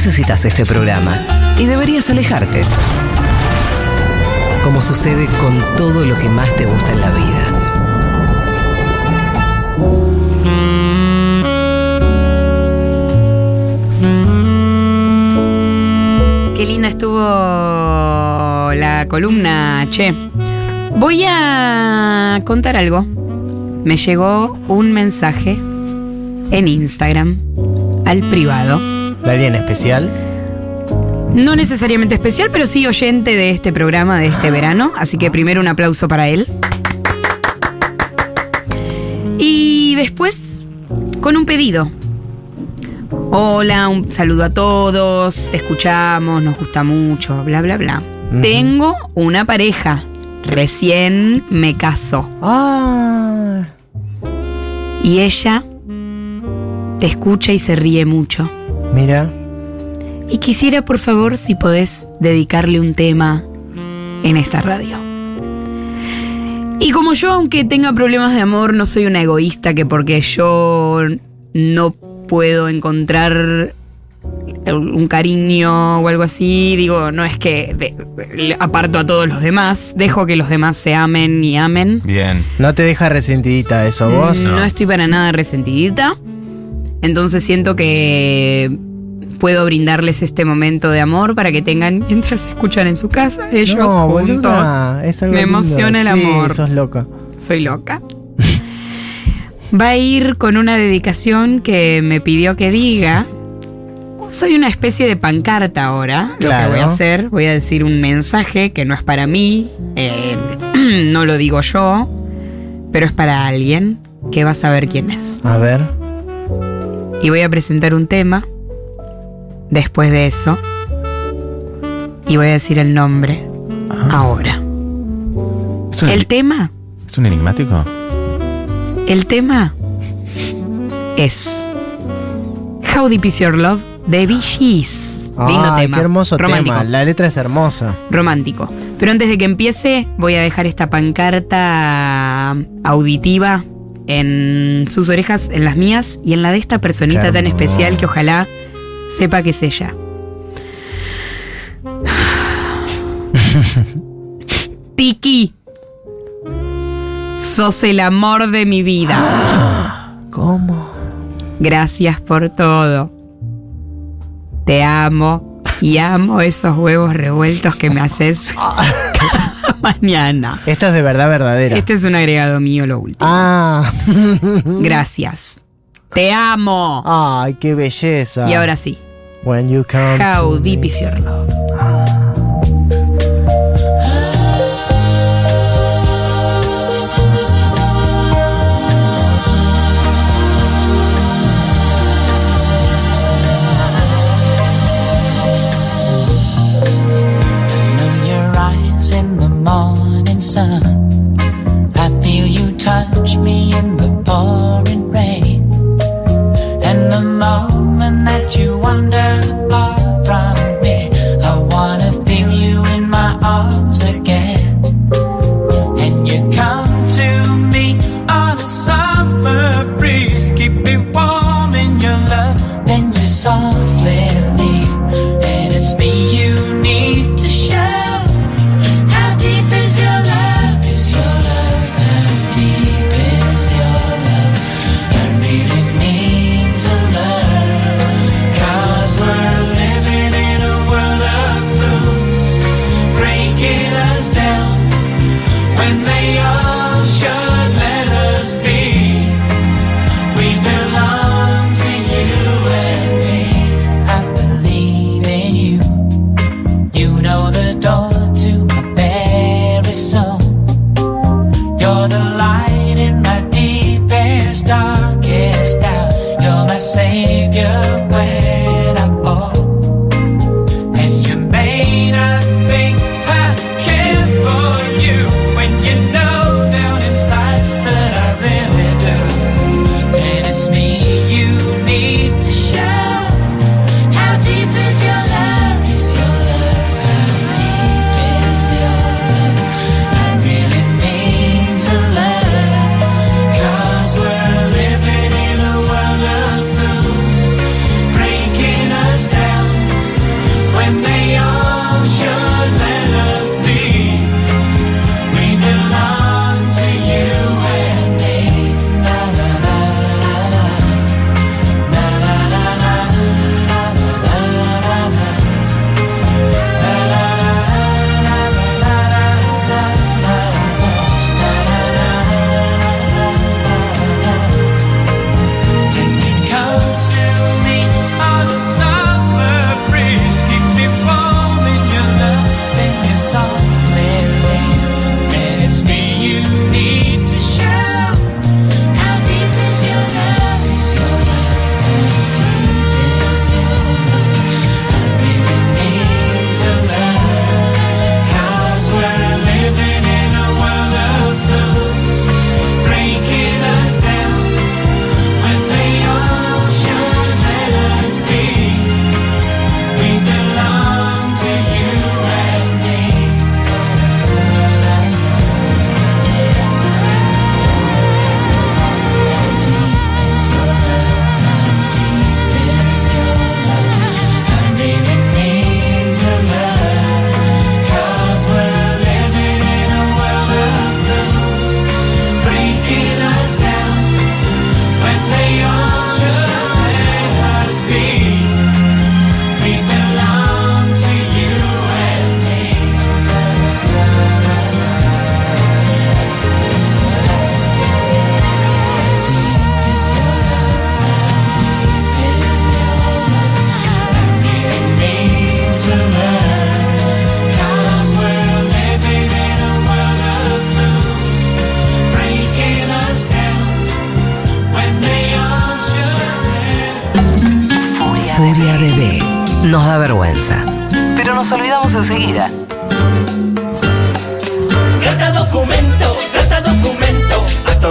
necesitas este programa y deberías alejarte. Como sucede con todo lo que más te gusta en la vida. Qué linda estuvo la columna, che. Voy a contar algo. Me llegó un mensaje en Instagram al privado. ¿De alguien especial? No necesariamente especial, pero sí oyente de este programa de este verano. Así que primero un aplauso para él. Y después, con un pedido. Hola, un saludo a todos, te escuchamos, nos gusta mucho, bla, bla, bla. Tengo una pareja, recién me casó. Ah, Y ella te escucha y se ríe mucho. Mira. Y quisiera, por favor, si podés dedicarle un tema en esta radio. Y como yo, aunque tenga problemas de amor, no soy una egoísta que porque yo no puedo encontrar un cariño o algo así, digo, no es que de- aparto a todos los demás, dejo que los demás se amen y amen. Bien. No te deja resentidita eso, vos. No. estoy para nada resentidita. Entonces siento que puedo brindarles este momento de amor para que tengan mientras escuchan en su casa ellos No, juntos. boluda, es algo Me lindo. emociona el Sí, amor. sos loca. Soy loca. Va a ir con una dedicación que me pidió que diga. Soy una especie de pancarta ahora. Claro. Lo que voy a hacer, voy a decir un mensaje que no es para mí, eh, no lo digo yo, pero es para alguien que va a saber quién es. A ver. Y voy a presentar un tema después de eso. Y voy a decir el nombre ahora. ¿Es un, El tema, ¿Es un enigmático? el tema es How Deep Is Your Love de Bee Gees. Lindo tema. qué hermoso Romántico. tema. La letra es hermosa. Romántico. Pero antes de que empiece, voy a dejar esta pancarta auditiva en sus orejas, en las mías y en la de esta personita tan especial que ojalá sepa que es ella. Tiki. Sos el amor de mi vida. ¿Cómo? Gracias por todo. Te amo y amo esos huevos revueltos que me haces cada mañana. Esto es de verdad verdadera. Este es un agregado mío, lo último. Ah. Gracias. Te amo. Ay, qué belleza. Y ahora sí. When you come How deep is your love?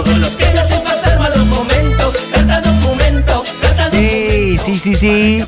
Documento, a todos los que me hacen pasar malos momentos. Carta documento, carta Sí, sí, sí, sí.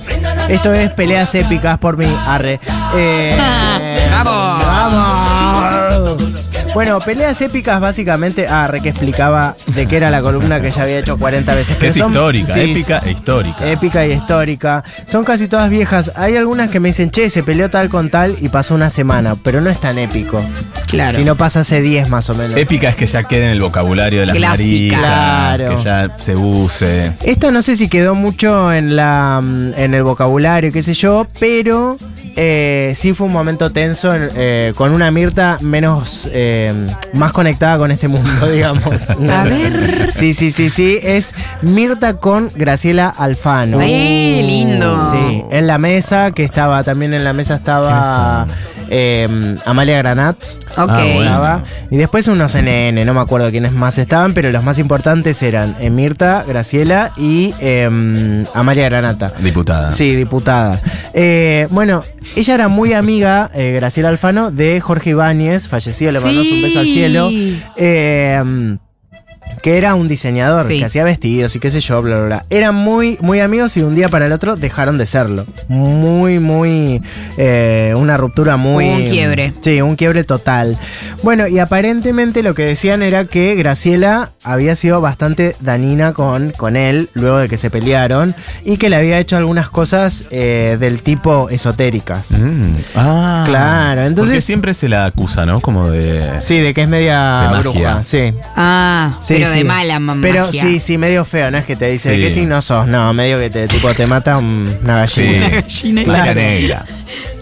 Esto es peleas épicas por mí. Arre. Eh, ¡Vamos! ¡Vamos! Bueno, peleas épicas básicamente. Ah, re que explicaba de qué era la columna que ya había hecho 40 veces. Que es son- histórica, sí, épica e histórica. Épica y histórica. Son casi todas viejas. Hay algunas que me dicen, che, se peleó tal con tal y pasó una semana, pero no es tan épico. Claro. Si no pasa hace 10 más o menos. Épica es que ya quede en el vocabulario de las Clásica. maricas, Claro. que ya se use. Esta no sé si quedó mucho en la mm, en el vocabulario, qué sé yo, pero eh, sí fue un momento tenso en- eh, con una Mirta menos eh, más conectada con este mundo, digamos. A ver. Sí, sí, sí, sí. Es Mirta con Graciela Alfano. ¡Ay, lindo! Sí, en la mesa, que estaba, también en la mesa estaba eh, Amalia Granat. Ok. Ah. Y después unos NN, no me acuerdo quiénes más estaban, pero los más importantes eran eh, Mirta, Graciela y eh, Amalia Granata. Diputada. Sí, diputada. Eh, bueno, ella era muy amiga, eh, Graciela Alfano, de Jorge Ibáñez, fallecido, le mandamos un beso al cielo. Eh, que era un diseñador Sí. que hacía vestidos y qué sé yo, bla, bla, bla. Eran muy, muy amigos y de un día para el otro dejaron de serlo. Muy, muy. eh, una ruptura muy. Un quiebre. Sí, un quiebre total. Bueno, y aparentemente lo que decían era que Graciela había sido bastante dañina con, con él luego de que se pelearon y que le había hecho algunas cosas eh, del tipo esotéricas. Mm, Ah. Claro, entonces- Porque siempre se la acusa, ¿no? Como de. Sí, de que es media De magia. bruja, sí. Ah, Sí, pero de sí. mala mamá. Pero sí, sí, medio feo, no es que te dice, ¿de Sí. qué signo sos? No, medio que te, tipo, te mata un- una Sí. gallina. Gallina. Claro. negra.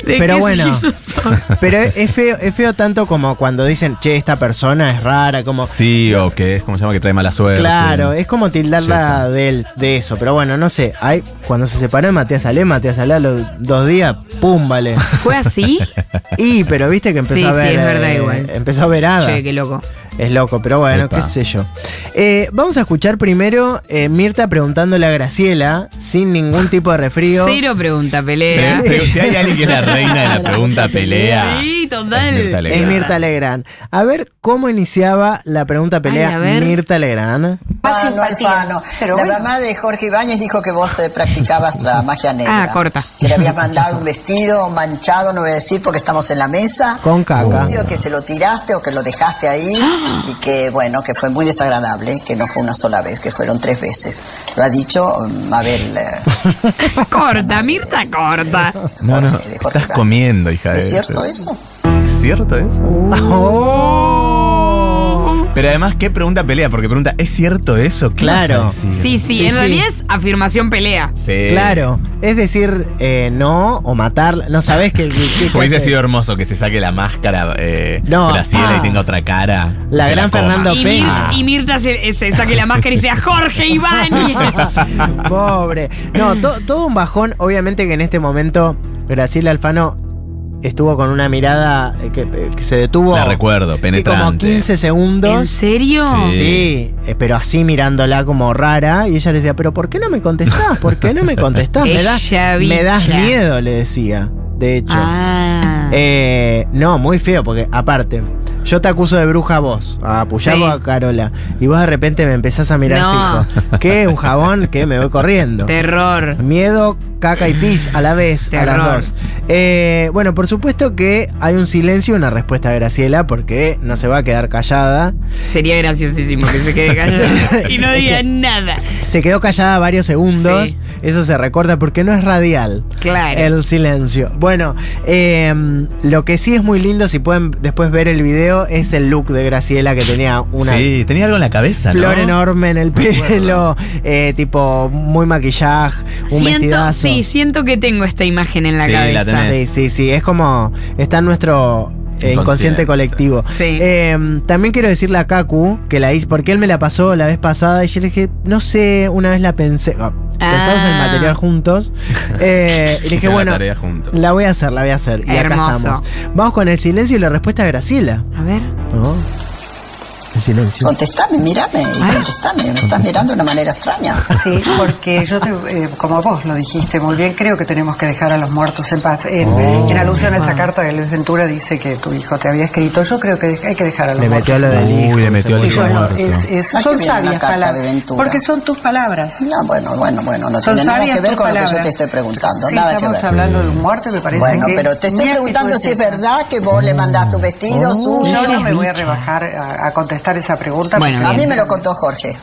Pero bueno. Pero es feo, es feo tanto como cuando dicen, che, esta persona es rara, como... Sí, o que es como se llama que trae mala suerte. Claro, es como tildarla de, él- de eso. Pero bueno, no sé. Hay, cuando se separó de Matías Ale, Matías Ale a los dos días, pum, vale. ¿Fue así? Y, pero viste que empezó Sí, a sí, ver. es verdad eh, igual. Empezó a ver hadas. che, qué loco. Es loco, pero bueno, Epa. qué sé yo. Eh, vamos a escuchar primero eh, Mirta preguntándole a Graciela, sin ningún tipo de refrío. Cero pregunta, pelea. pero si hay alguien que es la reina de la pregunta pelea. Sí, total. es Mirta Legrand. Mirta Legrand. A ver cómo iniciaba la pregunta pelea Ay. Mirta Legrand. Alfano, Alfano. la mamá de Jorge Ibáñez dijo que vos eh, practicabas la magia negra. Ah, corta. Que le habías mandado un vestido manchado, no voy a decir porque estamos en la mesa. Con caca. Sucio, que se lo tiraste o que lo dejaste ahí. Y que, bueno, que fue muy desagradable, que no fue una sola vez, que fueron tres veces. Lo ha dicho mm, Abel. eh, Corta, Mirta, corta. No, no, Jorge, de Jorge estás Ibáñez. comiendo, hija de. ¿Es cierto eso? ¿Es cierto eso? Oh. Pero además, ¿qué pregunta pelea? Porque pregunta, ¿es cierto eso? ¿Qué Claro. vas a decir? Sí, sí, Sí, en sí. realidad es afirmación pelea. Sí. Claro, es decir, eh, no o matar. No sabes que. que- que- Hubiese hace. sido hermoso que se saque la máscara eh, No, Graciela ah. y tenga otra cara. La se gran coma. Fernando Y, Peña. Mir- y Mirta se, se saque la máscara y sea Jorge Ibáñez. Pobre. No, to- todo un bajón. Obviamente que en este momento Graciela Alfano estuvo con una mirada eh, que, eh, que se detuvo. La recuerdo, Sí, como penetrante. 15 ¿En segundos. serio? Sí. Sí, eh, pero así mirándola como rara. Y ella le decía, pero ¿por qué no me contestás? ¿Por qué no me contestás? Me, das- me miedo, le decía. De hecho. Ah. Eh, no, muy feo, porque aparte, yo te acuso de bruja a vos, a Puyabo Sí. a Carola, y vos de repente me empezás a mirar No. fijo. ¿Qué? ¿Un jabón? ¿Qué? Me voy corriendo. Terror. Miedo, caca y pis a la vez, a Terror. las dos. Eh, bueno, por supuesto que hay un silencio y una respuesta de Graciela, porque no se va a quedar callada. Sería graciosísimo que se quede callada y no diga nada. Se quedó callada varios segundos. Sí. Eso se recorta porque no es radial. Claro. El silencio. Bueno, eh, lo que sí es muy lindo, si pueden después ver el video, es el look de Graciela que tenía una Sí, tenía algo en la cabeza, flor ¿no? enorme en el pelo, eh, tipo muy maquillaje, un Siento, vestidazo. sí, siento que tengo esta imagen en la Sí, la cabeza. tenés. Sí, sí, sí. Es como. Está en nuestro. eh, inconsciente Inconsciente. colectivo. Sí. Eh, también quiero decirle a Kaku que la hice porque él me la pasó la vez pasada y yo le dije, no sé, una vez la pensé. Ah, Pensamos en el Ah. material juntos. Eh, y dije, la bueno, juntos. la voy a hacer, la voy a hacer. Y acá Hermoso. estamos. Vamos con el silencio y la respuesta de Graciela. A ver. ¿no? Silencio. Contestame, mírame y contestame. Me estás mirando de una manera extraña. Sí, porque yo, te, eh, como vos lo dijiste muy bien, creo que tenemos que dejar a los muertos en paz. En, Oh. en alusión a esa carta que Luis Ventura dice que tu hijo te había escrito, yo creo que hay que dejar a los Le muertos. metió lo del Uy, hijo. le metió yo puso no, muerto. es- es- No, son que sabias carta de palabras. Ventura. Porque son tus palabras. No, bueno, bueno, bueno, no Son tiene nada sabias que ver con lo que yo te estoy preguntando. Sí, nada que estamos ver. hablando de un muerto y me parece Bueno, que pero te estoy preguntando si es esa. verdad que vos le mandás tu vestido suyo. Yo no me voy a rebajar a, a contestar esa pregunta. Bueno, A mí me lo contó Jorge.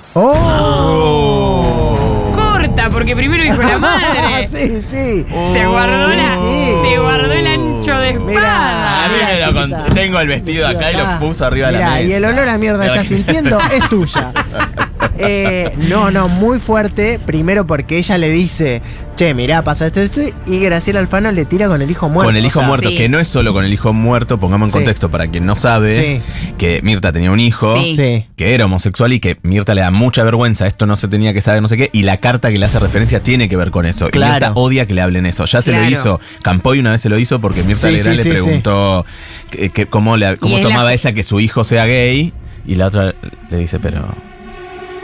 ¡Oh! Corta, porque primero dijo la madre. sí, sí. Se guardó la. Sí. Se guardó el ancho de Mirá. espada. A mí me lo chiquita. cont- tengo el vestido acá y lo puso arriba de la mesa. Y el olor a mierda Mira estás que- sintiendo es tuya. Eh, no, no, muy fuerte. Primero porque ella le dice, che, mirá, pasa esto, esto. Y Graciela Alfano le tira con el hijo muerto. Con el hijo O sea, muerto, sí. que no es solo con el hijo muerto, pongamos en Sí. contexto para quien no sabe, Sí. que Mirta tenía un hijo, que era homosexual y que Mirta le da mucha vergüenza, esto no se tenía que saber, no sé qué, y la carta que le hace referencia tiene que ver con eso. Claro. Y Mirta odia que le hablen eso. Ya se Claro. lo hizo, Campoy una vez se lo hizo porque Mirta Sí, Legrand sí, le sí, preguntó que- que cómo, le- cómo es la- tomaba ella que su hijo sea gay, y la otra le dice, pero...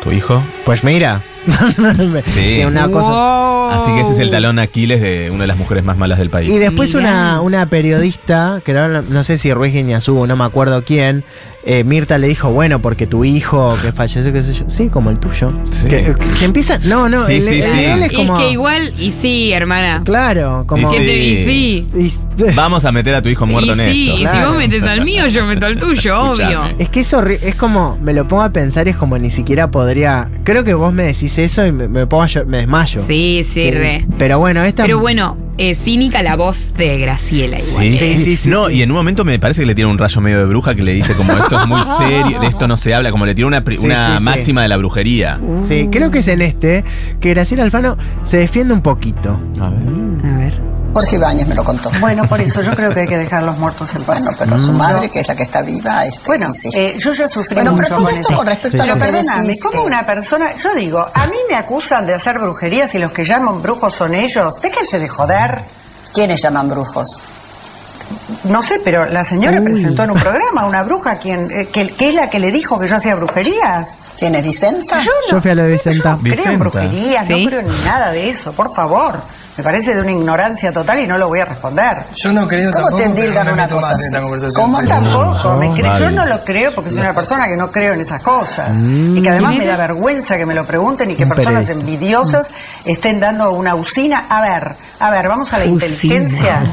¿Tu hijo? Pues mira. Sí. una cosa. Wow. Así que ese es el talón Aquiles de una de las mujeres más malas del país. Y después una, una periodista, que no sé si Ruiz Guiñazú, no me acuerdo quién, eh, Mirta le dijo, bueno, porque tu hijo que falleció, qué sé yo. Sí, como el tuyo. Sí. Que, que se empieza. No, no, Sí, el, sí, el sí. él es como. es que igual, y sí, hermana. Claro, como. ¿Qué Y te y sí. sí? y- Vamos a meter a tu hijo muerto y en sí, esto. y si Claro. vos metes al mío, yo meto al tuyo, obvio. Es que es horri- es como, me lo pongo a pensar, es como ni siquiera podría. Creo que vos me decís eso y me, me pongo a me desmayo. Sí, sí, re. Pero bueno, esta. Pero bueno, eh, cínica la voz de Graciela igual. Sí, Sí, sí, No, sí. y en un momento me parece que le tiene un rayo medio de bruja que le dice como esto es muy serio, de esto no se habla, como le tiene una, una sí, sí. máxima de la brujería. Sí, creo que es en este que Graciela Alfano se defiende un poquito. A ver. A ver. Jorge Ibáñez me lo contó. Bueno, por eso yo creo que hay que dejar a los muertos en paz. Bueno, pero su madre, que es la que está viva, este, Bueno, eh, yo ya sufrí Bueno, pero mucho todo con esto con respecto a Pero lo que perdóname, decís, ¿cómo una persona? Yo digo, a mí me acusan de hacer brujerías y los que llaman brujos son ellos. Déjense de joder. ¿Quiénes llaman brujos? No sé, pero la señora presentó en un programa una bruja quien, eh, que, que es la que le dijo que yo hacía brujerías. ¿Quién es Vicenta? Yo no Yo fui a lo de Vicenta. yo no creo en brujerías, Sí. no creo en nada de eso, por favor. Me parece de una ignorancia total y no lo voy a responder. Yo no creo ¿Cómo tampoco, te pero endilgan una cosa así? en esta conversación. ¿Cómo Tampoco, me cre- yo no lo creo porque soy una persona que no creo en esas cosas. y que además me da vergüenza que me lo pregunten y que personas envidiosas estén dando una usina. A ver, a ver, vamos a la Usina. inteligencia.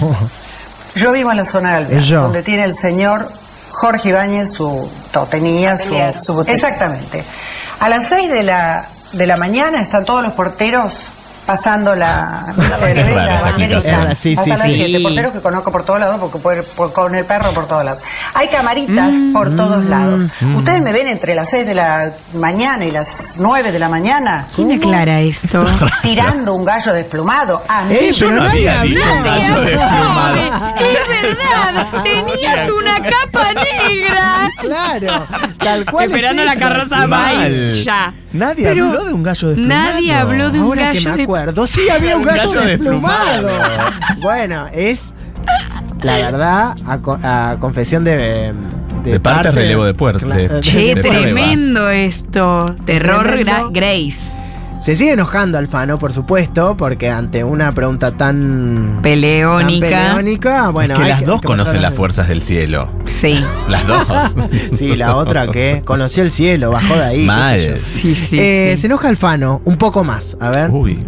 Yo vivo en la zona de Alvear, Es yo. donde tiene el señor Jorge Ibáñez su, tenía su, Su. Exactamente. A las 6 de la, de la mañana están todos los porteros pasando la, la la. Sí, hasta las sí. 7. Porteros que conozco por todos lados porque por- por- con el perro por todos lados. Hay camaritas por todos lados. Ustedes me ven entre las 6 de la mañana y las 9 de la mañana ¿Quién aclara esto? tirando un gallo desplumado. A mí Eh, Yo no nadie había dicho un gallo desplumado. Es verdad, tenías una capa negra. Claro, tal cual. es Esperando la eso, carroza. Maíz, ya. Nadie Pero habló de un gallo desplumado. Nadie habló de un Ahora gallo me de acuerdo, sí había un gallo, gallo desplumado. desplumado. bueno, es la verdad a, co- a confesión de De parte, relevo de puerta. Claro. Che, de tremendo esto. Terror Tremendo. Grace. Se sigue enojando Alfano, por supuesto, porque ante una pregunta tan Peleónica. tan peleónica, bueno, es que las dos que conocen las fuerzas del cielo. Sí. Las dos. Sí, la otra que conoció el cielo, bajó de ahí. Mal. Sí, sí, Eh, sí. Se enoja Alfano, un poco más, a ver. Uy.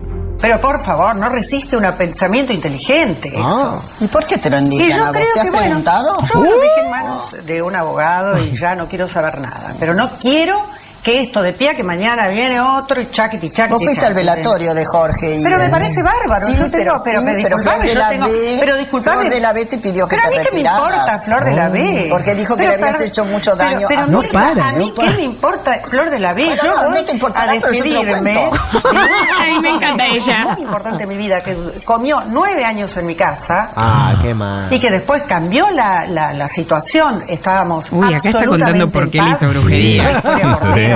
Pero por favor, no resiste un pensamiento inteligente eso. Ah. ¿Y por qué te lo Y indican yo a vos? creo ¿Te has que, bueno, preguntado? yo lo dejé en manos de un abogado y ya no quiero saber nada. Pero no quiero que esto de pie, que mañana viene otro y chaquiti, chaquiti. Vos fuiste al velatorio de Jorge. Y Pero me parece bárbaro. Sí, yo tengo, pero, pero, sí, pero pero disculpame, Flor de yo la tengo. B, pero disculpame. Flor de la B te pidió que pero te a mí qué me importa, Flor de la B. Porque dijo que Pero le habías para- hecho mucho daño Pero, pero a- no No para, a mí no qué para. me importa, Flor de la B. Bueno, yo no, no voy te importará, a despedirme. A mí me encanta ella. Muy importante en mi vida, que comió nueve años en mi casa. Ah, qué mal. Y que después cambió la, la, la situación. Estábamos Uy, acá está absolutamente contando por qué en le paz. hizo brujería.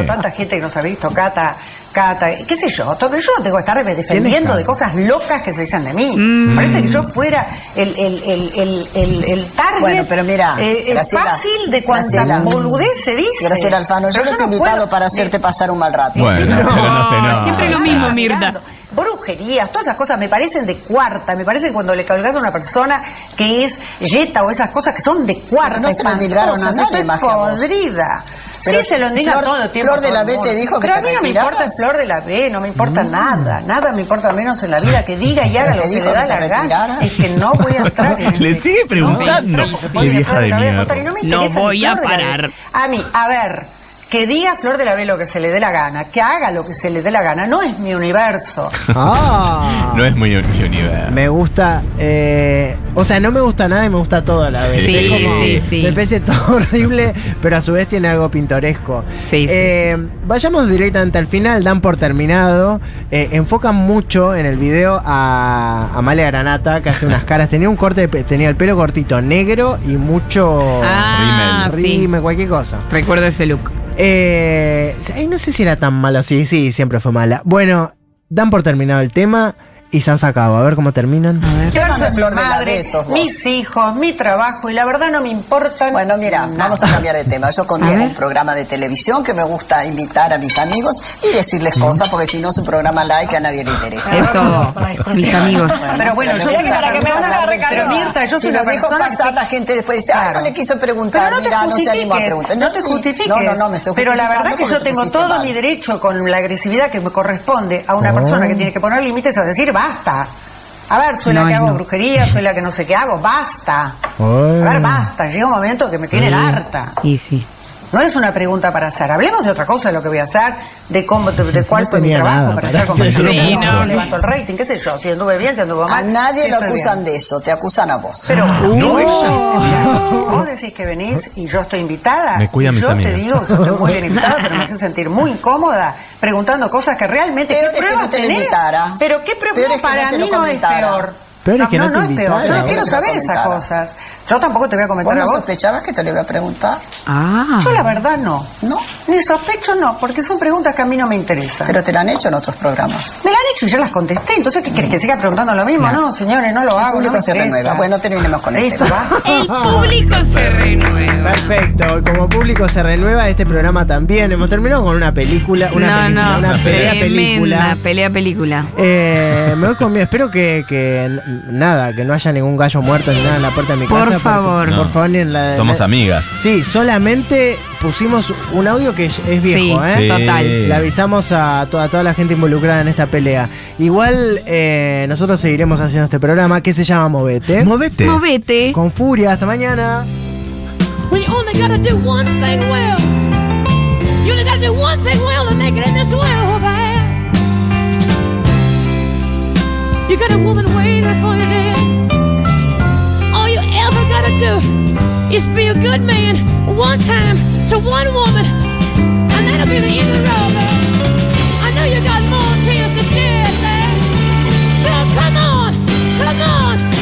Tanta gente que nos ha visto, Cata, Cata, qué sé yo, todo, pero yo no tengo que estar defendiendo de cosas locas que se dicen de mí. Mm. Parece que yo fuera el, el, el, el, el, el target Bueno, pero mira, eh, eh, Graciela, fácil de cuanta boludez se dice. Graciela Alfano, yo Pero no te he invitado puedo- para hacerte pasar un mal rato. Bueno, Sí, pero no sé, no. Siempre lo mismo, Mirta. Brujerías, todas esas cosas me parecen de cuarta, me parece que cuando le colgas a una persona que es yeta o esas cosas que son de cuarta, Pero no se endilgaron a nadie estoy más que a vos. podrida. Pero sí, se lo indica Flor- todo el tiempo. Flor de la B te dijo que Pero a mí no me importa Flor de la B, no me importa nada, nada me importa menos en la vida que diga y haga lo que dijo le da la gana. Es que no voy a entrar en Le sigue preguntando. no voy a parar. A mí, a ver, que diga Flor de la B lo que se le dé la gana, que haga lo que se le dé la gana, no es mi universo. Ah. No es muy universo. Me gusta, eh, o sea, no me gusta nada y me gusta todo a la vez. Sí, Es como- sí, sí. Me parece todo horrible, pero a su vez tiene algo pintoresco. Sí, sí, Eh, Vayamos directamente al final, dan por terminado. Eh, enfocan mucho en el video a Amalia Granata, que hace unas caras. Tenía un corte, tenía el pelo cortito, negro y mucho Ah, sí. rime, cualquier cosa. Recuerdo ese look. Eh, no sé si era tan malo. Sí, sí, siempre fue mala. Bueno, dan por terminado el tema y se han sacado. A ver cómo terminan. De mi Flor de madre, B sos vos. mis hijos, mi trabajo y la verdad no me importan. Bueno, mira, nada. vamos a cambiar de tema. Yo A ver. un programa de televisión que me gusta invitar a mis amigos y decirles cosas, porque si no es un programa like que a nadie le interesa. Eso, mis amigos. Pero bueno, yo soy una Para que me persona. Pero. Mirta, yo soy si una lo dejo persona. pasar, que- la gente después dice, ah, no le quiso preguntar, Pero no te mira, no se animó a justifiques, preguntar. no te sí. justifiques. No, no, no, me estoy Pero la verdad que yo tengo todo mal. mi derecho con la agresividad que me corresponde a una persona que tiene que poner límites a decir basta. A ver, soy la No, que hago no. brujería, soy la que no sé qué hago, basta. A ver, basta. Llega un momento que me tienen harta. Y sí. No es una pregunta para hacer. Hablemos de otra cosa de lo que voy a hacer, de cómo, de, de cuál No fue mi trabajo para para estar con Sí, cómo no. se levantó el rating, qué sé yo, si anduve bien, si anduve mal. A nadie si lo acusan bien. de eso, te acusan a vos. Pero No, vos, ella. decís, vos decís que venís y yo estoy invitada. Me yo amigas. te digo, yo estoy muy bien invitada, pero me hace sentir muy incómoda preguntando cosas que realmente. Peor ¿Qué es que pruebas no te tenés? invitara. Pero qué pruebas Peor es que para no mí no es peor. Peor es que no no, te es peor. Yo no quiero No saber esas cosas. Yo tampoco te voy a ¿Vos comentar a no vos. sospechabas que te lo iba a preguntar? Ah. Yo la verdad no. No. Ni sospecho no, porque son preguntas que a mí no me interesan. Pero te lo han hecho en otros programas. me la han hecho y yo las contesté, entonces ¿qué querés que siga preguntando lo mismo? No, señores, no lo El hago. público no me se renueva. Bueno, terminemos con va. El público se renueva. Perfecto, como público se renueva este programa también. Hemos terminado con una película, una no, película, no, una pelea película. pelea película. Eh, me voy conmigo. Espero que, que nada, que no haya ningún gallo muerto ni nada en la puerta de mi Por casa. porque- favor. por favor, ni en la. Somos la- amigas. Sí, solamente pusimos un audio que es es viejo, Sí, ¿eh? Sí. total. Le avisamos a toda, a toda la gente involucrada en esta pelea. Igual eh, nosotros seguiremos haciendo este programa que se llama Movete. Movete. Movete. con furia, hasta mañana. when you only gotta do one thing well. You only gotta do one thing well to make it in this world, oh, man. You got a woman waiting for you there. All you ever gotta do is be a good man one time to one woman, and that'll be the end of the road. I know you got more tears to shed, man. So come on, come on.